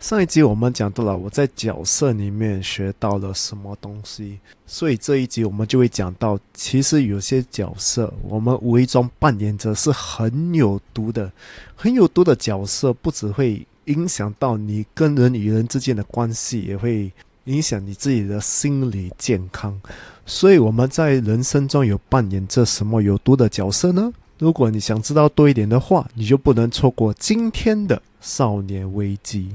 上一集我们讲到了我在角色里面学到了什么东西，所以这一集我们就会讲到，其实有些角色我们无意中扮演着是很有毒的，很有毒的角色，不只会影响到你跟人与人之间的关系，也会影响你自己的心理健康。所以我们在人生中有扮演着什么有毒的角色呢？如果你想知道多一点的话，你就不能错过今天的少年危机。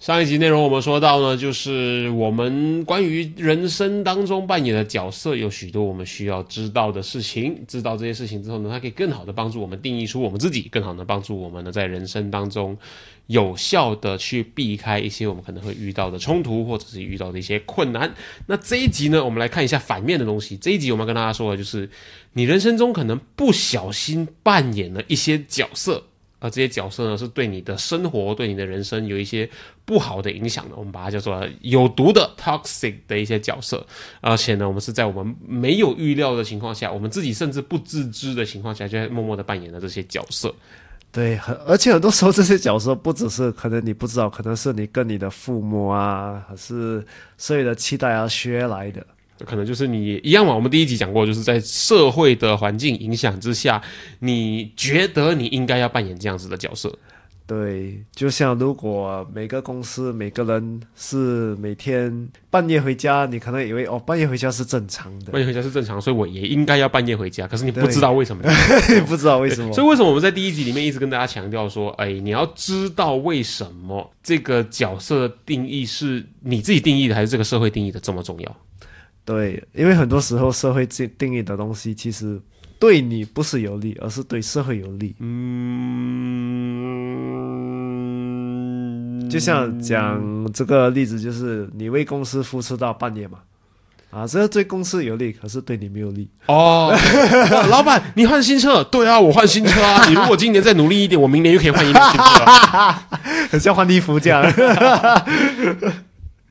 上一集内容我们说到呢，就是我们关于人生当中扮演的角色有许多我们需要知道的事情。知道这些事情之后呢，它可以更好的帮助我们定义出我们自己，更好的帮助我们呢在人生当中有效的去避开一些我们可能会遇到的冲突，或者是遇到的一些困难。那这一集呢，我们来看一下反面的东西。这一集我们要跟大家说的就是，你人生中可能不小心扮演了一些角色。而这些角色呢，是对你的生活、对你的人生有一些不好的影响的。我们把它叫做有毒的 （toxic） 的一些角色。而且呢，我们是在我们没有预料的情况下，我们自己甚至不自知的情况下，就在默默的扮演了这些角色。对，很而且很多时候这些角色不只是可能你不知道，可能是你跟你的父母啊，还是所有的期待啊学来的。可能就是你一样嘛。我们第一集讲过，就是在社会的环境影响之下，你觉得你应该要扮演这样子的角色。对，就像如果每个公司每个人是每天半夜回家，你可能以为哦，半夜回家是正常的，半夜回家是正常，所以我也应该要半夜回家。可是你不知道为什么，不知道为什么。所以为什么我们在第一集里面一直跟大家强调说，哎，你要知道为什么这个角色定义是你自己定义的，还是这个社会定义的这么重要？对，因为很多时候社会定定义的东西，其实对你不是有利，而是对社会有利。嗯，就像讲这个例子，就是你为公司付出到半夜嘛，啊，这个对公司有利，可是对你没有利。哦，老板，你换新车？对啊，我换新车啊。你如果今年再努力一点，我明年又可以换一辆新车，很像换衣服这样。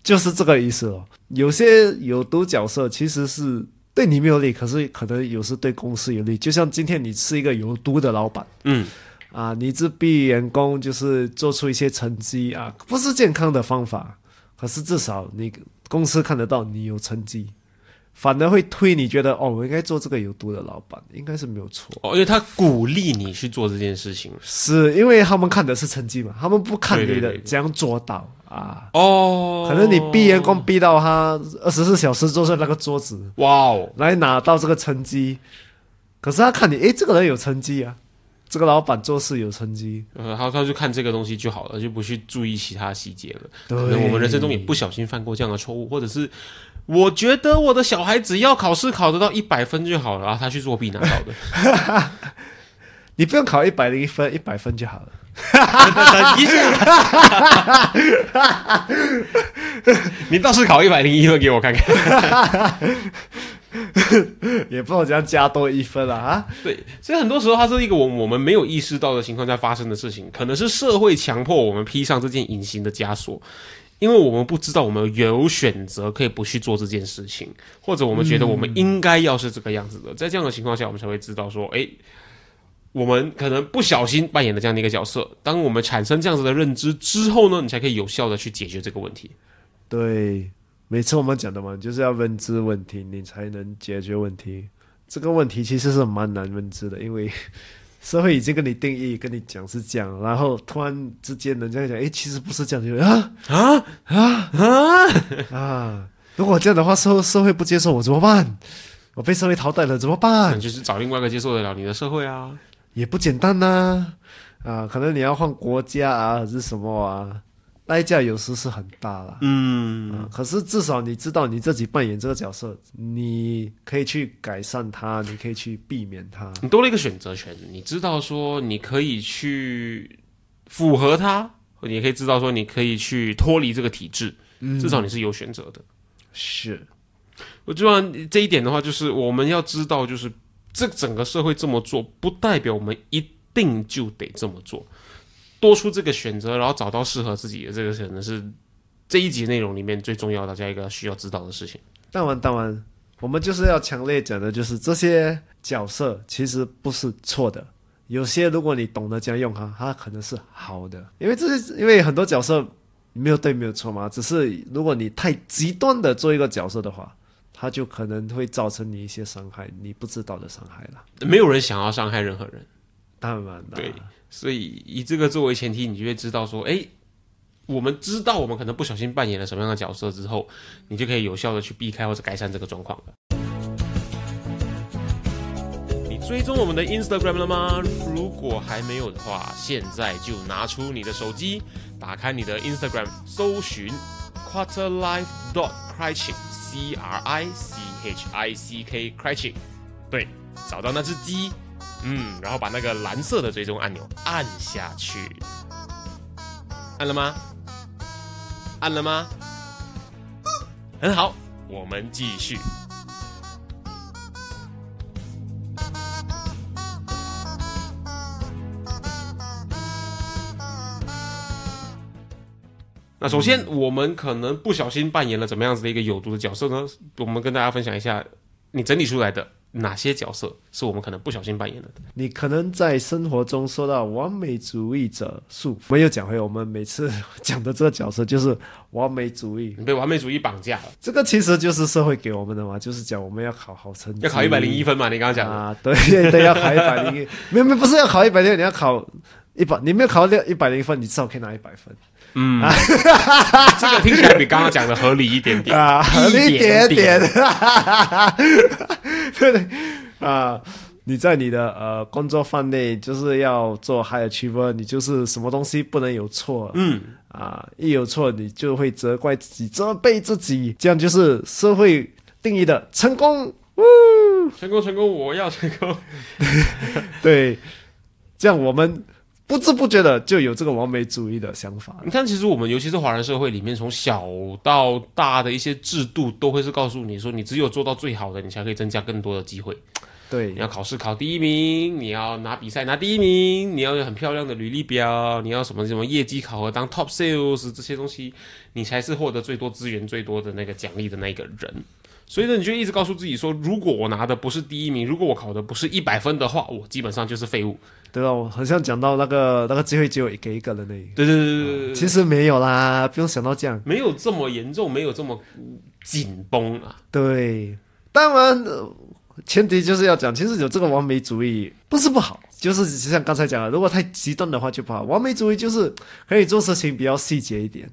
就是这个意思哦。有些有毒角色其实是对你没有利，可是可能有时对公司有利。就像今天你是一个有毒的老板，嗯，啊，你自逼员工就是做出一些成绩啊，不是健康的方法。可是至少你公司看得到你有成绩，反而会推你觉得哦，我应该做这个有毒的老板，应该是没有错哦，因为他鼓励你去做这件事情，是因为他们看的是成绩嘛，他们不看你的怎样做到。啊哦，可能你逼员工逼到他二十四小时坐在那个桌子，哇哦，来拿到这个成绩。可是他看你，诶，这个人有成绩啊，这个老板做事有成绩，呃，他他就看这个东西就好了，就不去注意其他细节了。可能我们人生中也不小心犯过这样的错误，或者是我觉得我的小孩只要考试考得到一百分就好了，然后他去作弊拿到的。你不用考一百零一分，一百分就好了。等一下，你倒是考一百零一分给我看看，也不能这样加多一分了啊！对，所以很多时候它是一个我我们没有意识到的情况下发生的事情，可能是社会强迫我们披上这件隐形的枷锁，因为我们不知道我们有选择可以不去做这件事情，或者我们觉得我们应该要是这个样子的，在这样的情况下，我们才会知道说，哎。我们可能不小心扮演了这样的一个角色。当我们产生这样子的认知之后呢，你才可以有效的去解决这个问题。对，每次我们讲的嘛，就是要认知问题，你才能解决问题。这个问题其实是蛮难认知的，因为社会已经跟你定义、跟你讲是这样，然后突然之间人家讲，哎，其实不是这样，就啊啊啊啊啊！如果这样的话，社社会不接受我怎么办？我被社会淘汰了怎么办？就是找另外一个接受得了你的社会啊。也不简单呐，啊，可能你要换国家啊，还是什么啊？代价有时是很大啦。嗯，嗯，可是至少你知道你自己扮演这个角色，你可以去改善它，你可以去避免它。你多了一个选择权，你知道说你可以去符合它，你也可以知道说你可以去脱离这个体制，嗯至少你是有选择的。是，我希望这一点的话，就是我们要知道，就是这整个社会这么做，不代表我们一定就得这么做。多出这个选择，然后找到适合自己的，这个可能是这一集内容里面最重要，大家一个需要知道的事情。当然，当然，我们就是要强烈讲的，就是这些角色其实不是错的。有些如果你懂得这样用它，它可能是好的，因为这是因为很多角色没有对没有错嘛，只是如果你太极端的做一个角色的话，它就可能会造成你一些伤害，你不知道的伤害了。没有人想要伤害任何人，当然的，对，所以以这个作为前提，你就会知道说，哎，我们知道我们可能不小心扮演了什么样的角色之后，你就可以有效的去避开或者改善这个状况了。你追踪我们的 Instagram 了吗？如果还没有的话，现在就拿出你的手机，打开你的 Instagram，搜寻 Quarter Life dot Criching C R I C H I C K Criching，对，找到那只鸡，嗯，然后把那个蓝色的追踪按钮按下去，按了吗？按了吗？很好，我们继续。那首先，我们可能不小心扮演了怎么样子的一个有毒的角色呢？我们跟大家分享一下，你整理出来的哪些角色是我们可能不小心扮演了的。你可能在生活中受到完美主义者束缚。没有讲回我们每次讲的这个角色就是完美主义，你被完美主义绑架了，这个其实就是社会给我们的嘛，就是讲我们要考好成绩，要考一百零一分嘛？你刚刚讲的，啊，对对，要考一百零一，没有没有，不是要考一百零，你要考一百，你没有考到六一百零分，你至少可以拿一百分。嗯，这个听起来比刚刚讲的合理一点点。啊，合理一点点。点，对对啊。你在你的呃工作范内就是要做 high achiever，你就是什么东西不能有错，嗯，啊，一有错你就会责怪自己、责备自己，这样就是社会定义的成功。成功成功，我要成功。对，这样我们不知不觉的就有这个完美主义的想法。你看，其实我们尤其是华人社会里面，从小到大的一些制度，都会是告诉你说，你只有做到最好的，你才可以增加更多的机会。对你要考试考第一名，你要拿比赛拿第一名，你要有很漂亮的履历表，你要什么什么业绩考核当 top sales 这些东西，你才是获得最多资源、最多的那个奖励的那个人。所以呢，你就一直告诉自己说，如果我拿的不是第一名，如果我考的不是一百分的话，我基本上就是废物。对吧？我好像讲到那个那个机会只有给一个人而已。对对对对对对，其实没有啦，不用想到这样。没有这么严重，没有这么紧绷啊。对，当然、呃前提就是要讲，其实有这个完美主义不是不好，就是像刚才讲的，如果太极端的话就不好。完美主义就是可以做事情比较细节一点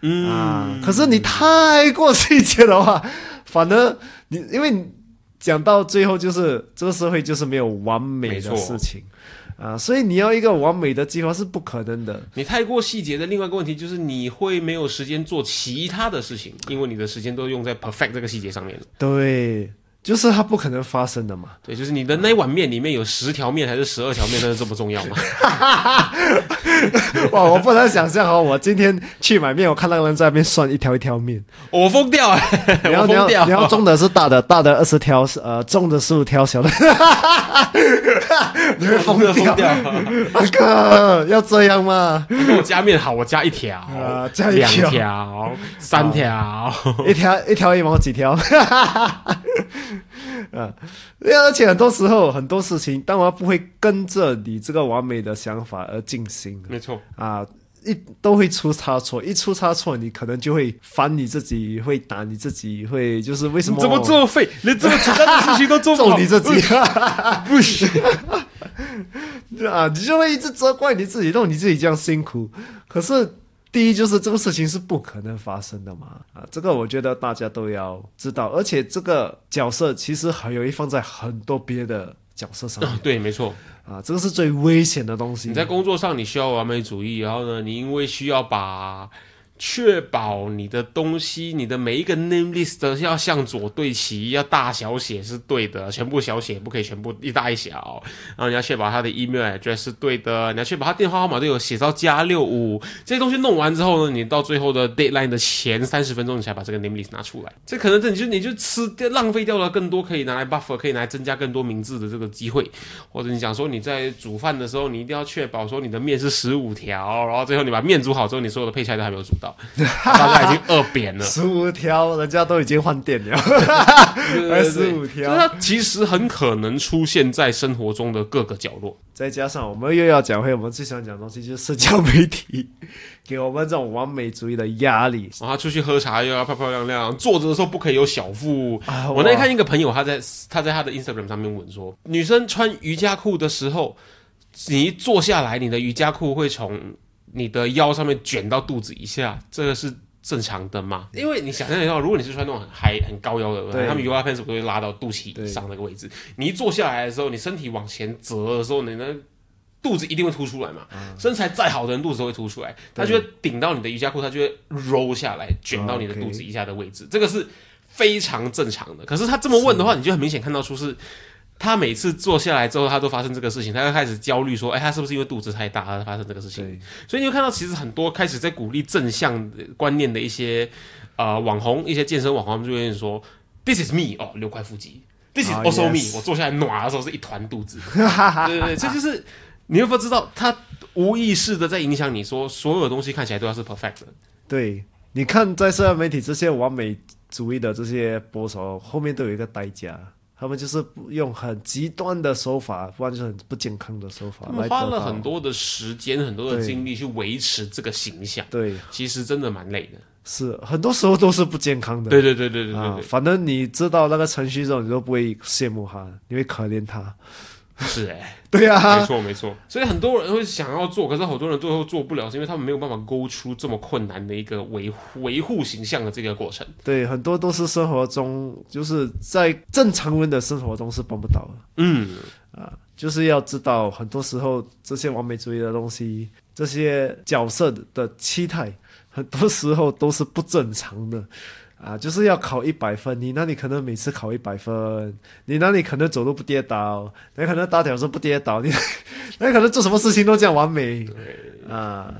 嗯啊，可是你太过细节的话，反而你因为讲到最后就是这个社会就是没有完美的事情啊，所以你要一个完美的计划是不可能的。你太过细节的另外一个问题就是你会没有时间做其他的事情，因为你的时间都用在 perfect 这个细节上面了。对，就是它不可能发生的嘛。对，就是你的那碗面里面有十条面还是十二条面，那是这么重要吗？哇，我不能想象哦！我今天去买面，我看那个人在那边算一条一条面，我疯掉了，你要你要 我疯掉，你要种的是大的，大的二十条，呃，中的十五条，小的，你会疯掉，疯掉。大哥，要这样吗？你给我加面好，我加一条，呃加一两条条，三条，一条一条一毛几条？啊，而且很多时候很多事情，当然不会跟着你这个完美的想法而进行没错。啊，一都会出差错，一出差错，你可能就会烦你自己，会打你自己，会就是为什么你这么作废，连这么简单的事情都做不好，揍你自己？不行。啊，你就会一直责怪你自己，让你自己这样辛苦。可是第一就是这个事情是不可能发生的嘛，啊，这个我觉得大家都要知道。而且这个角色其实很容易放在很多别的角色上面啊，对，没错。啊，这个是最危险的东西。你在工作上你需要完美主义，然后呢，你因为需要把确保你的东西，你的每一个 name list 要向左对齐，要大小写是对的，全部小写不可以全部一大一小。然后你要确保他的 email address 是对的，你要确保他电话号码都有写到加六五。这些东西弄完之后呢，你到最后的 deadline 的前三十分钟，你才把这个 name list 拿出来。这可能这你就你就吃掉浪费掉了更多可以拿来 buffer，可以拿来增加更多名字的这个机会。或者你讲说你在煮饭的时候，你一定要确保说你的面是十五条，然后最后你把面煮好之后，你所有的配菜都还没有煮到。大概已经饿扁了，十五条，人家都已经换电了，还十五条，它其实很可能出现在生活中的各个角落。再加上我们又要讲回我们最想讲的东西，就是社交媒体给我们这种完美主义的压力。然后他出去喝茶又要漂漂亮亮，坐着的时候不可以有小腹。啊我那天看一个朋友，他在他在他的 Instagram 上面问说，女生穿瑜伽裤的时候，你一坐下来，你的瑜伽裤会从你的腰上面卷到肚子以下，这个是正常的吗？因为你想象一下，如果你是穿那种很嗨、很高腰的，他们 yoga pants 不会拉到肚脐以上那个位置，你一坐下来的时候，你身体往前折的时候，你的肚子一定会凸出来嘛。身材再好的人，肚子都会凸出来，它就会顶到你的瑜伽裤，它就会 roll 下来，卷到你的肚子以下的位置，这个是非常正常的。可是他这么问的话，你就很明显看到出是。他每次坐下来之后，他都发生这个事情，他就开始焦虑说：“哎，他是不是因为肚子太大，而发生这个事情？”，所以你会看到，其实很多开始在鼓励正向的观念的一些呃网红、一些健身网红，他们就会说：“This is me，哦，六块腹肌；This is 啊 also me，、我坐下来暖的时候是一团肚子。”对对对，这就是你会不会知道，他无意识的在影响你说，所有东西看起来都要是 perfect 的。对，你看在社交媒体这些完美主义的这些播手，后面都有一个代价。他们就是用很极端的手法，不然就是很不健康的手法他们花了很多的时间、很多的精力去维持这个形象，对，其实真的蛮累的。是很多时候都是不健康的。对对对对对对啊，反正你知道那个程序之后，你都不会羡慕他，你会可怜他。是哎、对没啊，错没错，所以很多人会想要做，可是好多人最后做不了，是因为他们没有办法勾出这么困难的一个维护维护形象的这个过程。对，很多都是生活中，就是在正常人的生活中是办不到的。嗯啊，就是要知道，很多时候这些完美主义的东西，这些角色的期待，很多时候都是不正常的。啊，就是要考一百分，你那里可能每次考一百分，你那里可能走路不跌倒，你可能打屌说不跌倒，你 那可能做什么事情都这样完美啊，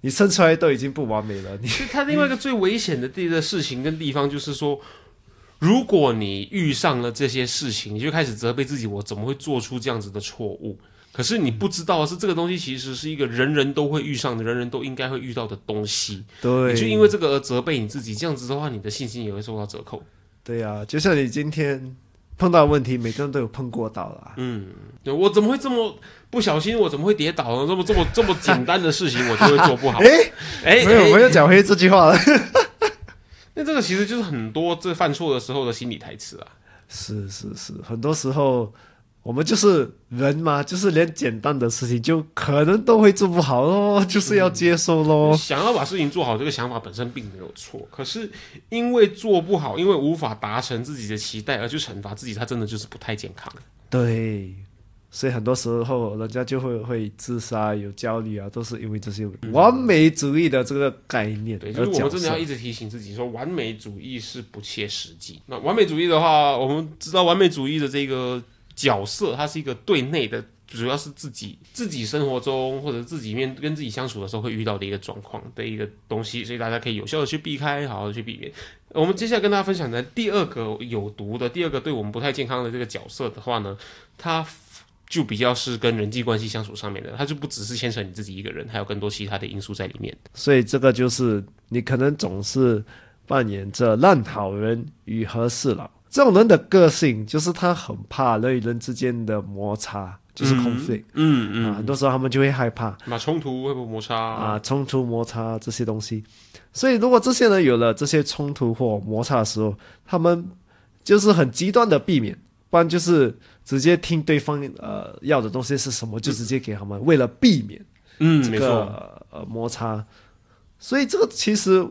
你生出来都已经不完美了，你其实它另外一个最危险的地的事情跟地方就是说。如果你遇上了这些事情，你就开始责备自己，我怎么会做出这样子的错误？可是你不知道的是，这个东西其实是一个人人都会遇上的，人人都应该会遇到的东西。对，你就因为这个而责备你自己，这样子的话，你的信心也会受到折扣。对呀、就像你今天碰到问题，每个人都有碰过到啦。嗯，对我怎么会这么不小心？我怎么会跌倒呢？这么这么这么简单的事情，我就会做不好。哎，哎，没有，哎没有讲回这句话了。那这个其实就是很多这犯错的时候的心理台词啊。是是是，很多时候我们就是人嘛，就是连简单的事情就可能都会做不好咯，就是要接受咯。想要把事情做好，这个想法本身并没有错，可是因为做不好，因为无法达成自己的期待而去惩罚自己，他真的就是不太健康。对，所以很多时候人家就会会自杀、有焦虑啊，都是因为这些完美主义的这个概念。对，就是我们真的要一直提醒自己说，完美主义是不切实际。那完美主义的话，我们知道完美主义的这个角色，它是一个对内的，主要是自己自己生活中或者自己面跟自己相处的时候会遇到的一个状况的一个东西，所以大家可以有效的去避开，好好的去避免。我们接下来跟大家分享的第二个有毒的、第二个对我们不太健康的这个角色的话呢，它就比较是跟人际关系相处上面的，它就不只是牵扯你自己一个人，还有更多其他的因素在里面。所以这个就是你可能总是扮演着烂好人与和事佬。这种人的个性就是他很怕人与人之间的摩擦，就是 conflict、嗯啊，很多时候他们就会害怕。那冲突会不会摩擦？啊冲突、摩擦这些东西。所以如果这些人有了这些冲突或摩擦的时候，他们就是很极端的避免，不然就是直接听对方呃要的东西是什么，就直接给他们，为了避免。嗯，这个呃摩擦，所以这个其实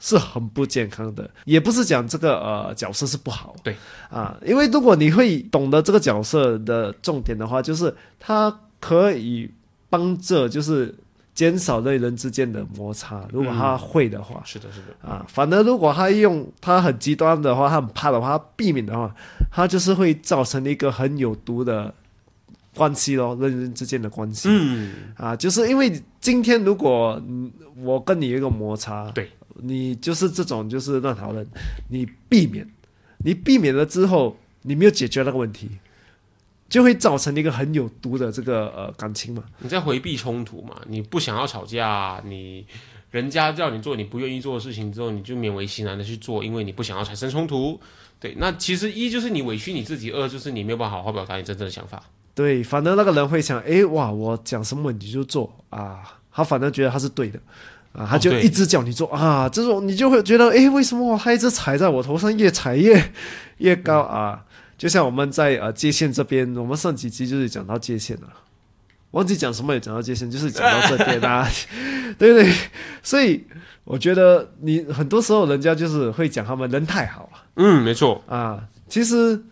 是很不健康的，也不是讲这个呃角色是不好，对啊，因为如果你会懂得这个角色的重点的话，就是他可以帮着就是减少类人之间的摩擦，如果他会的话。是的，是的，啊，反而如果他用他很极端的话，他很怕的话，他避免的话，他就是会造成一个很有毒的关系咯，人人之间的关系。嗯，啊，就是因为今天如果嗯我跟你有一个摩擦，对你就是这种就是乱讨论，你避免，你避免了之后，你没有解决那个问题，就会造成一个很有毒的这个呃感情嘛。你在回避冲突嘛？你不想要吵架，你人家叫你做你不愿意做的事情之后，你就勉为其难的去做，因为你不想要产生冲突。对，那其实一就是你委屈你自己，二就是你没有办法好好表达你真正的想法。对，反正那个人会想，诶，哇，我讲什么你就做啊，他反正觉得他是对的。啊，他就一直叫你做、啊，这种你就会觉得，诶，为什么他一直踩在我头上，越踩越越高啊？就像我们在呃界限这边，我们上几集就是讲到界限了，忘记讲什么也讲到界限，就是讲到这边啊，对不对？所以我觉得你很多时候人家就是会讲他们人太好了。嗯，没错，啊，其实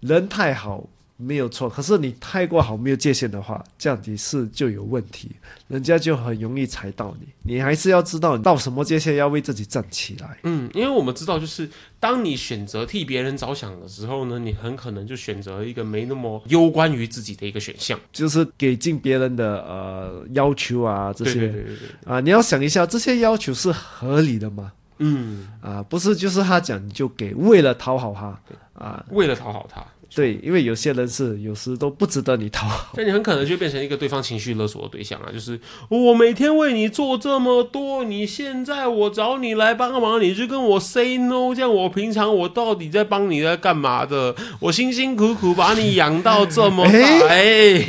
人太好没有错，可是你太过好没有界限的话，这样子是就有问题，人家就很容易踩到你。你还是要知道到什么界限要为自己站起来。嗯，因为我们知道，就是当你选择替别人着想的时候呢，你很可能就选择一个没那么攸关于自己的一个选项。就是给进别人的呃要求啊，这对些对对对对，啊，你要想一下，这些要求是合理的吗？嗯，啊，不是，就是他讲你就给，为了讨好他啊，为了讨好他，对，因为有些人是有时都不值得你讨好。但你很可能就变成一个对方情绪勒索的对象啊，就是我每天为你做这么多，你现在我找你来帮忙，你就跟我 say no，这样我平常我到底在帮你在干嘛的？我辛辛苦苦把你养到这么大，哎、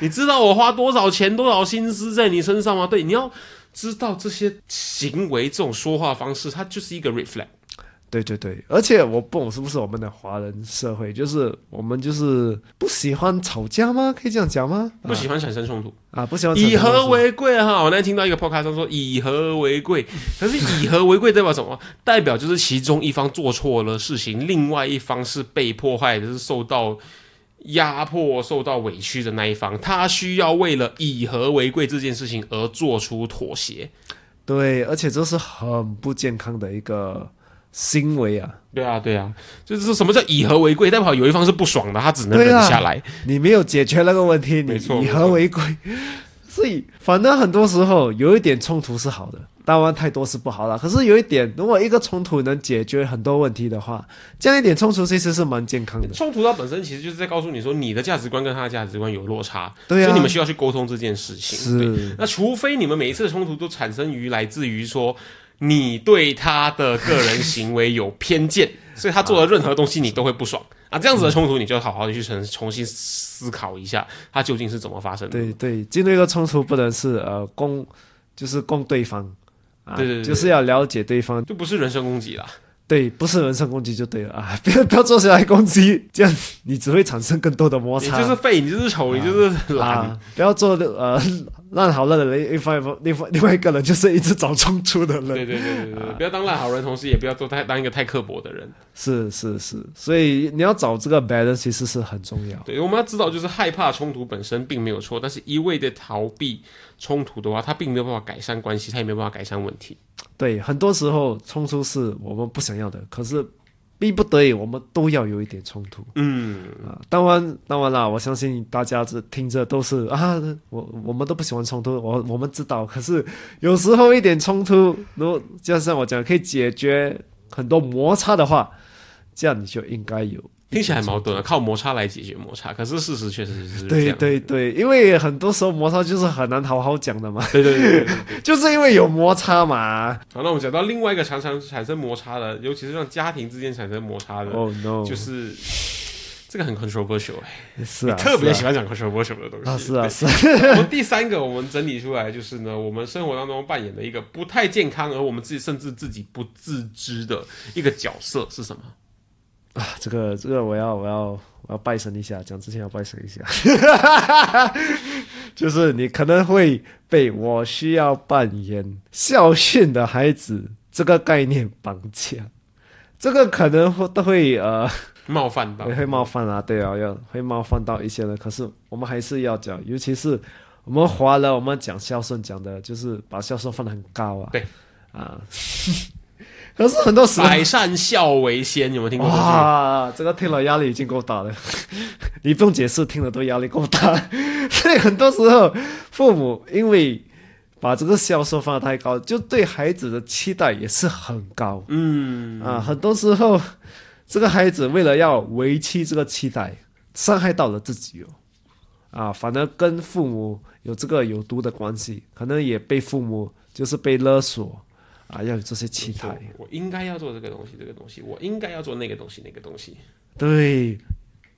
你知道我花多少钱、多少心思在你身上吗？对，你要知道这些行为、这种说话方式，它就是一个 reflect。对对对，而且我不懂是不是我们的华人社会，就是我们就是不喜欢吵架吗？可以这样讲吗？不喜欢产生冲突，啊，不喜欢以和和为贵哈。我那天听到一个 podcast 上说以和为贵，可是以和为贵代表什么？代表就是其中一方做错了事情，另外一方是被迫害的，是受到压迫、受到委屈的那一方，他需要为了以和为贵这件事情而做出妥协。对，而且这是很不健康的一个行为啊！对啊，对啊，就是说什么叫以和为贵？代表有一方是不爽的，他只能忍下来。你没有解决那个问题，你以和为贵。所以，反正很多时候有一点冲突是好的，当然太多是不好了。可是有一点，如果一个冲突能解决很多问题的话，这样一点冲突其实是蛮健康的。冲突它本身其实就是在告诉你说，你的价值观跟他的价值观有落差，对啊所以你们需要去沟通这件事情。对是，那除非你们每一次的冲突都产生于来自于说你对他的个人行为有偏见，所以他做的任何东西你都会不爽啊，这样子的冲突你就好好的去重重新思考一下，它究竟是怎么发生的。对对，进入一个冲突不能是呃攻，就是攻对方啊，对对就是要了解对方。就不是人身攻击啦。对，不是人身攻击就对了啊！不要不要坐下来攻击，这样你只会产生更多的摩擦你擦。就是废，你就是丑，你就是懒。啊，不要做呃烂好人的人，一另外另外一个人就是一直找冲突的人。对对对对对，不要当烂好人，同时也不要做太当一个太刻薄的人。是是是，所以你要找这个 balance 其实是很重要。对，我们要知道，就是害怕冲突本身并没有错，但是一味的逃避冲突的话，它并没有办法改善关系，它也没有办法改善问题。对，很多时候冲突是我们不想要的，可是逼不得已，我们都要有一点冲突嗯，啊。当然，当然啦，我相信大家这听着都是啊，我我们都不喜欢冲突，我我们知道。可是有时候一点冲突，如果就像我讲，可以解决很多摩擦的话，这样你就应该有。听起来很矛盾啊，靠摩擦来解决摩擦，可是事实确实是这对样。对对，因为很多时候摩擦就是很难好好讲的嘛，对对对。就是因为有摩擦嘛。好，那我们讲到另外一个常常产生摩擦的，尤其是让家庭之间产生摩擦的，Oh no，就是这个很 controversial，、欸、是啊，特别喜欢讲 controversial 的东西。啊，是啊是啊，我们第三个，我们整理出来就是呢，我们生活当中扮演的一个不太健康，而我们自己甚至自己不自知的一个角色是什么？啊，这个这个我要我要我要拜神一下，讲之前要拜神一下。就是你可能会被我需要扮演孝训的孩子这个概念绑架，这个可能会都会呃冒犯到也会冒犯啊，对啊，要会冒犯到一些人。可是我们还是要讲，尤其是我们华人，我们讲孝顺讲的就是把孝顺放得很高啊，对啊。可是很多时候百善孝为先，有没有听过？哇，这个听了压力已经够大了，你不用解释，听了都压力够大。所以很多时候，父母因为把这个孝顺放得太高，就对孩子的期待也是很高。嗯啊，很多时候，这个孩子为了要维系这个期待，伤害到了自己哦。啊，反而跟父母有这个有毒的关系，可能也被父母就是被勒索啊，要有这些期待。我应该要做这个东西，这个东西，我应该要做那个东西，那个东西。对，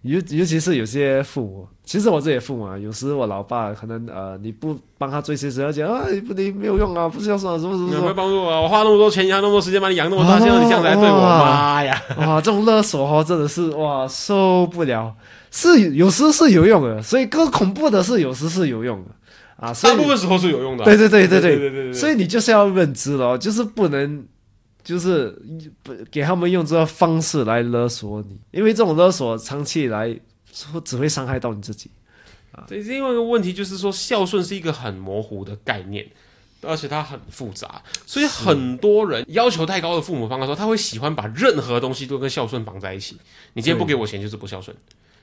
尤尤其是有些父母，其实我自己的父母啊，有时我老爸可能呃，你不帮他追些时要讲啊，你不你没有用啊，不是要说，什么什么有没有什么，帮助我啊？我花那么多钱，花那么多时间把你养那么大，现在你这样子来对我，妈呀！哇，这种勒索哦，真的是哇受不了。是有时是有用的，所以更恐怖的是有时是有用的啊大部分时候是有用的。对对对对对。对对所以你就是要认知了就是不能就是不给他们用这个方式来勒索你因为这种勒索长期以来说只会伤害到你自己。啊。对另外一个问题就是说孝顺是一个很模糊的概念而且它很复杂。所以很多人要求太高的父母方的时候他会喜欢把任何东西都跟孝顺绑在一起。你今天不给我钱就是不孝顺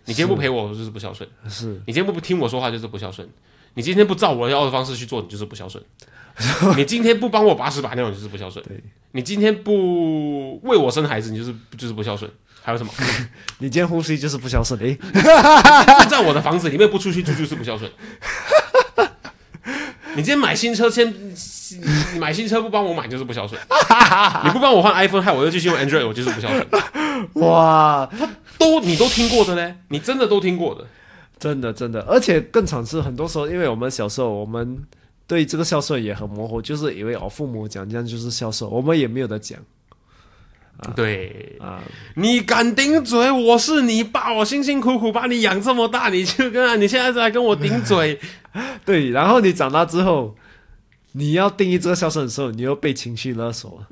你今天不陪我就是不孝顺是。你今天不听我说话就是不孝顺。你今天不照我要的方式去做，你就是不孝顺。你今天不帮我把屎把尿，你就是不孝顺。你今天不为我生孩子，你就是就是不孝顺。还有什么？你今天呼吸就是不孝顺，诶，住在我的房子里面不出去住就是不孝顺。你今天买新车，先你买新车不帮我买就是不孝顺。你不帮我换 iPhone，害我又继续用 Android，我就是不孝顺。哇，都你都听过的嘞，你真的都听过的。真的真的，而且更惨是很多时候，因为我们小时候我们对这个孝顺也很模糊，就是以为哦父母讲这样就是孝顺，我们也没有得讲对，啊。你敢顶嘴？我是你爸，我辛辛苦苦把你养这么大，你就跟你现在在跟我顶嘴，对，然后你长大之后，你要定义这个孝顺的时候，你又被情绪勒索。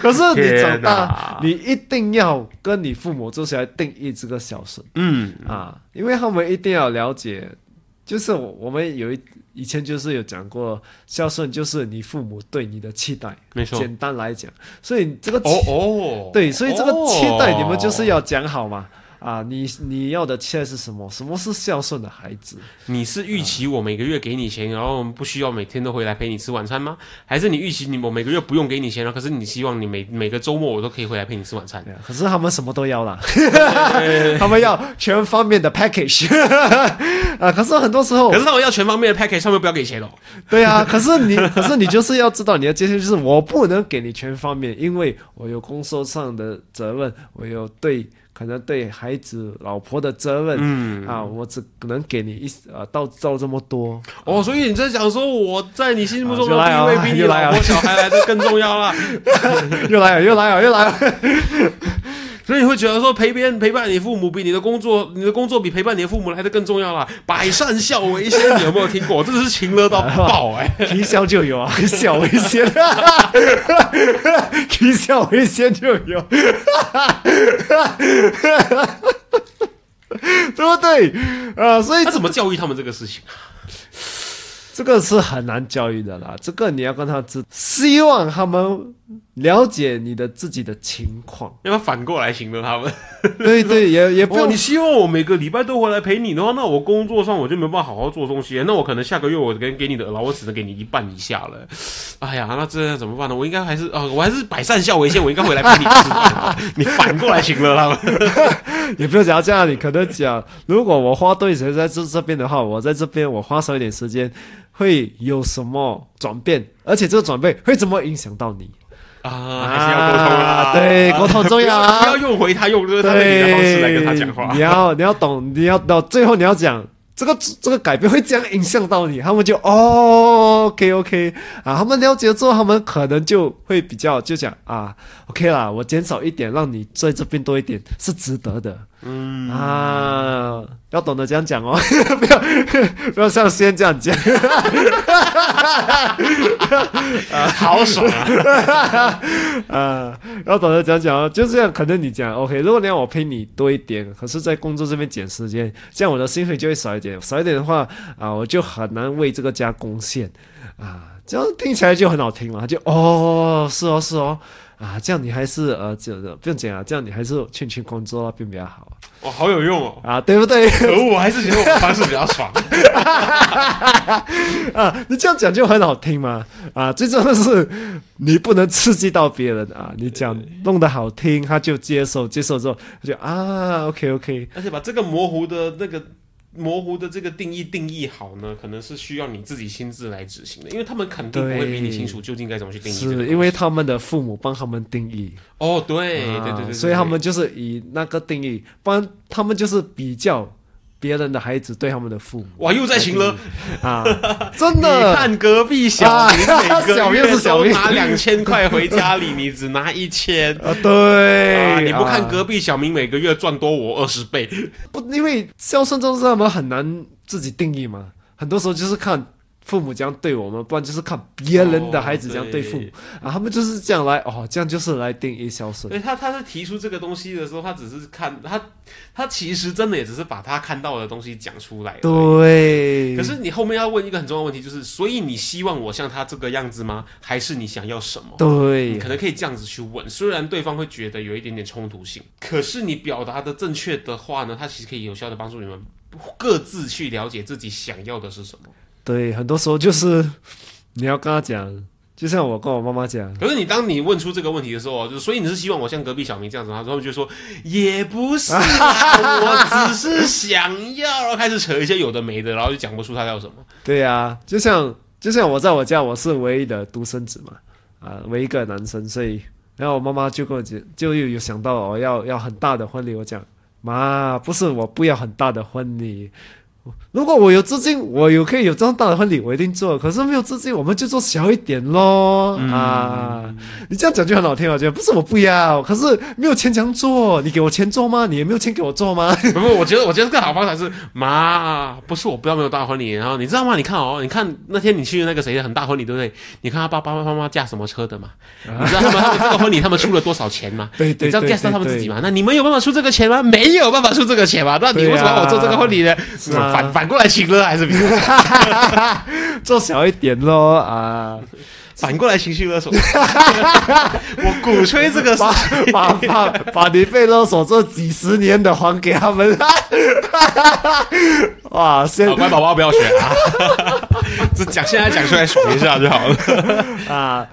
可是你长大，你一定要跟你父母坐下来定义这个孝顺嗯，啊，因为他们一定要了解，就是我我们有一以前就是有讲过，孝顺就是你父母对你的期待。没错。简单来讲，所以这个期哦哦，对，所以这个期待你们就是要。要讲好嘛。啊，你你要的期待是什么？什么是孝顺的孩子？你是预期我每个月给你钱，然后不需要每天都回来陪你吃晚餐吗？还是你预期你我每个月不用给你钱，了可是你希望你每每个周末我都可以回来陪你吃晚餐？可是他们什么都要啦，他们要全方面的 package 啊。可是很多时候可，是他们要全方面的 package，上面不要给钱哦。对啊，可是你，可是你就是要知道你的界限，就是我不能给你全方面，因为我有工作上的责任，我有对可能对孩子、老婆的责任。嗯，啊，我只能给你一呃到到这么多，哦，所以你在想说我在你心目中的地位比你又来啊老婆小孩来的更重要了。又来了，又来了，又来了。所以你会觉得说陪别人陪伴你父母比你的工作，你的工作比陪伴你的父母来的更重要啦。百善孝为先，你有没有听过？真的是情勒到爆哎、啼笑就有啊，笑为先，啼笑为先就有，对不对？啊、所以他怎么教育他们这个事情？这个是很难教育的啦，这个你要跟他知，希望他们了解你的自己的情况。要不要反过来形容他们？对对，也也不哦，用你希望我每个礼拜都回来陪你的话，那我工作上我就没办法好好做东西，那我可能下个月我给给你的劳，我只能给你一半以下了。哎呀，那这样怎么办呢？我应该还是啊、我还是百善孝为先，我应该回来陪你。你反过来形容他们，也不用讲到这样，你可能讲，如果我花多一点在这这边的话，我在这边我花少一点时间，会有什么转变？而且这个转变会怎么影响到你？啊，还是要沟通啊。啊对 沟通很重要啊不要用回他用就是他的方式来跟他讲话你。要你要懂，你要到最后你要讲这个这个改变会这样影响到你，他们就哦，OK OK 啊，他们了解之后，他们可能就会比较就讲啊，OK 啦，我减少一点，让你在这边多一点是值得的嗯啊，要懂得这样讲哦，不要 不要像先这样讲，好爽啊！啊，要懂得讲讲哦，就这样。可能你讲 OK，如果你要我陪你多一点，可是在工作这边减时间，这样我的薪水就会少一点，少一点的话啊，我就很难为这个家贡献啊。这样听起来就很好听了，就哦，是哦，是哦。啊，这样你还是呃，这不用讲啊，这样你还是劝劝工作啊，并比较好哇，好有用哦啊，对不对？可恶，我还是觉得我的方式比较爽 啊！你这样讲就很好听嘛啊！最重要的是你不能刺激到别人啊！你讲弄得好听，他就接受，接受之后他就啊，OK OK，而且把这个模糊的那个。模糊的这个定义定义好呢，可能是需要你自己亲自来执行的，因为他们肯定不会比你清楚究竟该怎么去定义。是因为他们的父母帮他们定义。哦，对对对对，所以他们就是以那个定义，不然他们就是比较。别人的孩子对他们的父母，哇，又在行了啊！真的，你看隔壁小明每个月都拿两千块回家里，你只拿一千啊？对，你不看隔壁小明每个月赚多我二十倍？不，因为孝顺这种事，他们很难自己定义嘛，很多时候就是看。父母这样对我们，不然就是看别人的孩子这样对父母啊，他们就是这样来哦，这样就是来定义孝顺。对他，他是提出这个东西的时候，他只是看他，他其实真的也只是把他看到的东西讲出来。对。可是你后面要问一个很重要的问题，就是所以你希望我像他这个样子吗？还是你想要什么？对，可能可以这样子去问。虽然对方会觉得有一点点冲突性，可是你表达的正确的话呢，他其实可以有效的帮助你们各自去了解自己想要的是什么。对，很多时候就是 你要跟他讲，就像我跟我妈妈讲。可是你当你问出这个问题的时候，就所以你是希望我像隔壁小明这样子，他们就说也不是，我只是想要，然后开始扯一些有的没的，然后就讲不出他要什么。对呀，就像就像我在我家，我是唯一的独生子嘛，啊，唯一一个男生，所以然后我妈妈就跟我讲，就又有想到我要要很大的婚礼，我讲妈，不是我不要很大的婚礼。如果我有资金，我有可以有这样大的婚礼，我一定做。可是没有资金，我们就做小一点咯。啊，你这样讲就很好听，我觉得不是我不要，可是没有钱样做。你给我钱做吗？你也没有钱给我做吗？不不，我觉得我觉得更好方法是妈，不是我不要没有大婚礼。然后你知道吗？你看哦，你看那天你去那个谁的很大婚礼，对不对？你看他爸爸妈妈驾什么车的嘛？你知道他们这个婚礼他们出了多少钱吗？对对，你知道 guess 到他们自己吗？那你们有办法出这个钱吗？没有办法出这个钱吗？那你为什么要我做这个婚礼呢？反反过来请了还是比 做小一点咯啊！反过来情绪勒索，我鼓吹这个把把把你被勒索这几十年的还给他们。哇！先乖宝宝不要学啊！这讲现在讲出来爽一下就好了啊！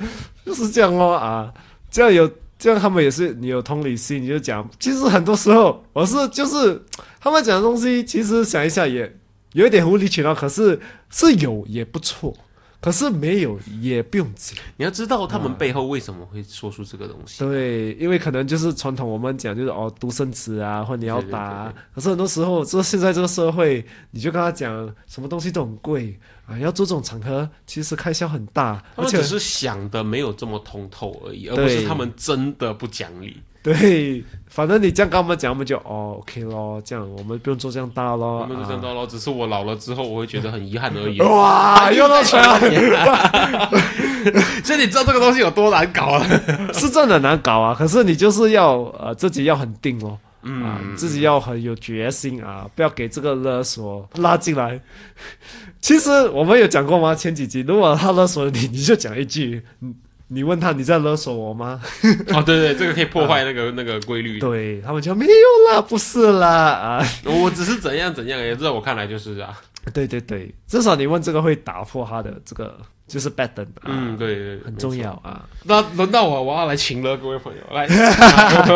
就是这样哦啊！这样有这样他们也是你有同理心，你就讲。其实很多时候我是就是他们讲的东西，其实想一下也。有一点无理取闹，可是是有也不错，可是没有也不用紧。你要知道他们背后为什么会说出这个东西。对，因为可能就是传统，我们讲就是哦独生子啊，或你要打。可是很多时候，这现在这个社会，你就跟他讲什么东西都很贵啊，要做这种场合，其实开销很大。而且只是想的没有这么通透而已，而不是他们真的不讲理。对，反正你这样跟我们讲，我们就哦，OK 咯，这样我们不用做这样大咯，我们这样大咯，只是我老了之后，我会觉得很遗憾而已。哇，又到钱了，所以你知道这个东西有多难搞啊？是真的难搞啊！可是你就是要呃自己要很定哦，嗯，自己要很有决心啊，不要给这个勒索拉进来。其实我们有讲过吗？前几集如果他勒索你，你就讲一句，嗯。你问他你在勒索我吗？哦，对对，这个可以破坏那个那个规律。对他们就没有啦，不是啦啊，我只是怎样怎样，也在我看来就是啊。对对对，至少你问这个会打破他的这个。就是 bad 的，嗯，对对，很重要啊。那轮到我，我要来请了各位朋友 来。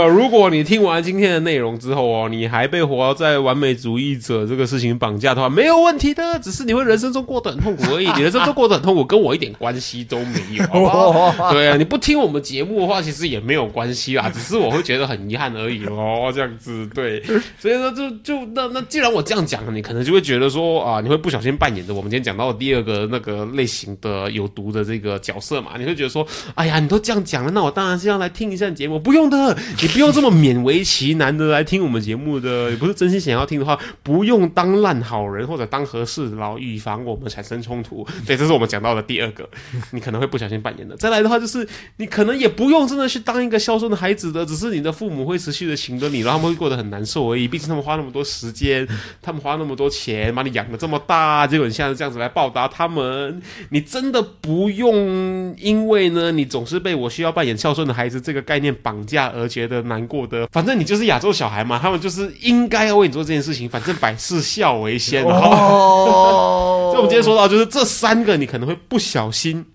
如果你听完今天的内容之后哦，你还被活在完美主义者这个事情绑架的话，没有问题的，只是你会人生中过得很痛苦而已。你人生中过得很痛苦，跟我一点关系都没有。对啊，你不听我们节目的话，其实也没有关系啦，只是我会觉得很遗憾而已哦。这样子，对，所以说就就那那既然我这样讲，你可能就会觉得说啊，你会不小心扮演着我们今天讲到的第二个那个类型的。有毒的这个角色嘛，你会觉得说，哎呀，你都这样讲了，那我当然是要来听一下节目。不用的，你不用这么勉为其难的来听我们节目的，也不是真心想要听的话，不用当烂好人或者当和事佬，以防我们产生冲突。对，这是我们讲到的第二个，你可能会不小心扮演的。再来的话，就是你可能也不用真的去当一个孝顺的孩子的，只是你的父母会持续的请着你，然后他们会过得很难受而已。毕竟他们花那么多时间，他们花那么多钱把你养的这么大，结果你现在这样子来报答他们，你真的不用因为呢，你总是被我需要扮演孝顺的孩子这个概念绑架而觉得难过的。反正你就是亚洲小孩嘛，他们就是应该要为你做这件事情，反正百事孝为先。哦，所以我们今天说到，就是这三个你可能会不小心。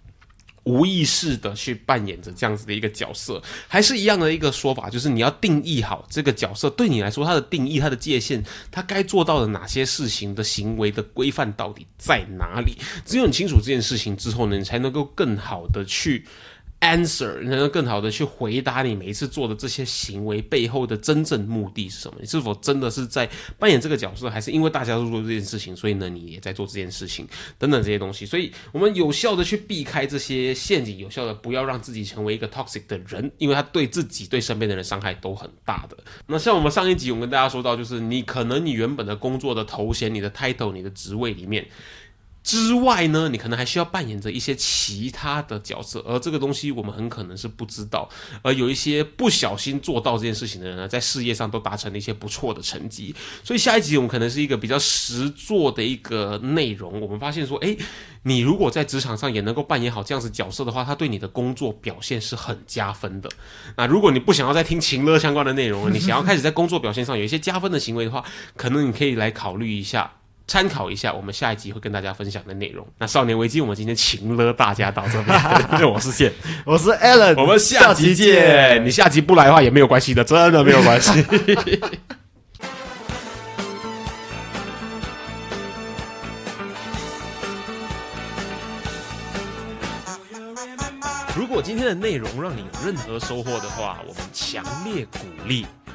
无意识的去扮演着这样子的一个角色，还是一样的一个说法，就是你要定义好这个角色对你来说，它的定义、它的界限、它该做到的哪些事情的行为的规范到底在哪里？只有你清楚这件事情之后呢，你才能够更好的去。Answer 能够更好的去回答你每一次做的这些行为背后的真正目的是什么？你是否真的是在扮演这个角色，还是因为大家都做这件事情，所以呢你也在做这件事情等等这些东西？所以我们有效的去避开这些陷阱，有效的不要让自己成为一个 toxic 的人，因为他对自己对身边的人伤害都很大的。那像我们上一集我跟大家说到，就是你可能你原本的工作的头衔、你的 title、你的职位里面。之外呢，你可能还需要扮演着一些其他的角色，而这个东西我们很可能是不知道。而有一些不小心做到这件事情的人呢，在事业上都达成了一些不错的成绩。所以下一集我们可能是一个比较实做的一个内容。我们发现说，诶，你如果在职场上也能够扮演好这样子角色的话，他对你的工作表现是很加分的。那如果你不想要再听情乐相关的内容了，你想要开始在工作表现上有一些加分的行为的话，可能你可以来考虑一下。参考一下我们下一集会跟大家分享的内容。那少年危机，我们今天请了大家到这边。我是线，我是 Alan，我们下集见。你下集不来的话也没有关系的，真的没有关系。如果今天的内容让你有任何收获的话，我们强烈鼓励。